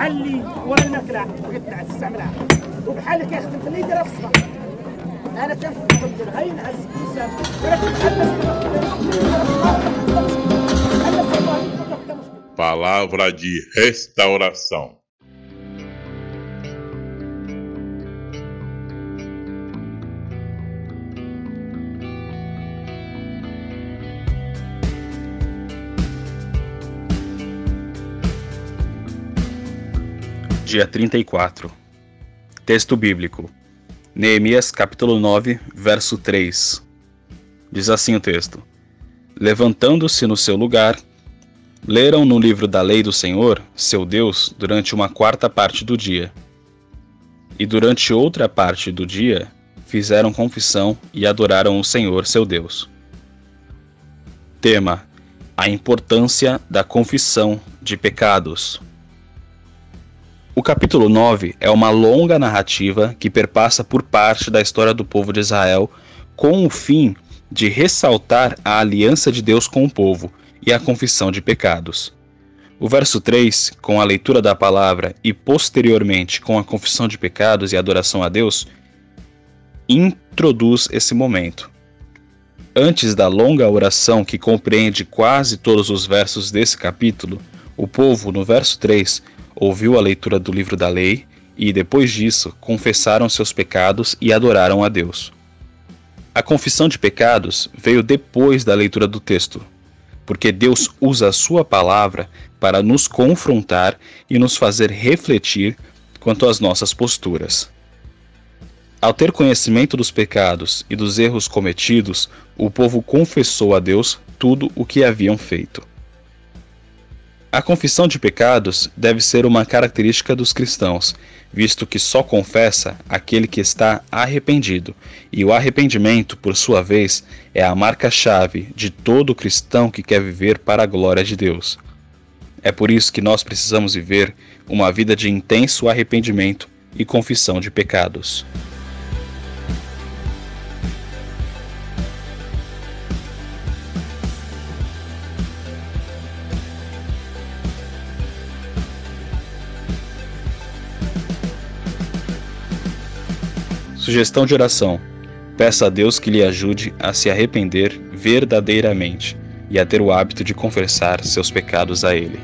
بحال اللي وانا ناكلها بغيت نستعملها وبحال اللي كيخدم في اللي يديرها في الصباح انا كنفهم ندير غير نعس الانسان ولكن بحال Palavra de restauração. Dia 34. Texto bíblico. Neemias capítulo 9, verso 3. Diz assim o texto: Levantando-se no seu lugar, leram no livro da lei do Senhor, seu Deus, durante uma quarta parte do dia. E durante outra parte do dia, fizeram confissão e adoraram o Senhor, seu Deus. Tema: A importância da confissão de pecados. O capítulo 9 é uma longa narrativa que perpassa por parte da história do povo de Israel com o fim de ressaltar a aliança de Deus com o povo e a confissão de pecados. O verso 3, com a leitura da palavra e posteriormente com a confissão de pecados e adoração a Deus, introduz esse momento. Antes da longa oração que compreende quase todos os versos desse capítulo, o povo, no verso 3, ouviu a leitura do livro da lei e, depois disso, confessaram seus pecados e adoraram a Deus. A confissão de pecados veio depois da leitura do texto, porque Deus usa a Sua palavra para nos confrontar e nos fazer refletir quanto às nossas posturas. Ao ter conhecimento dos pecados e dos erros cometidos, o povo confessou a Deus tudo o que haviam feito. A confissão de pecados deve ser uma característica dos cristãos, visto que só confessa aquele que está arrependido, e o arrependimento, por sua vez, é a marca-chave de todo cristão que quer viver para a glória de Deus. É por isso que nós precisamos viver uma vida de intenso arrependimento e confissão de pecados. Sugestão de oração: peça a Deus que lhe ajude a se arrepender verdadeiramente e a ter o hábito de confessar seus pecados a Ele.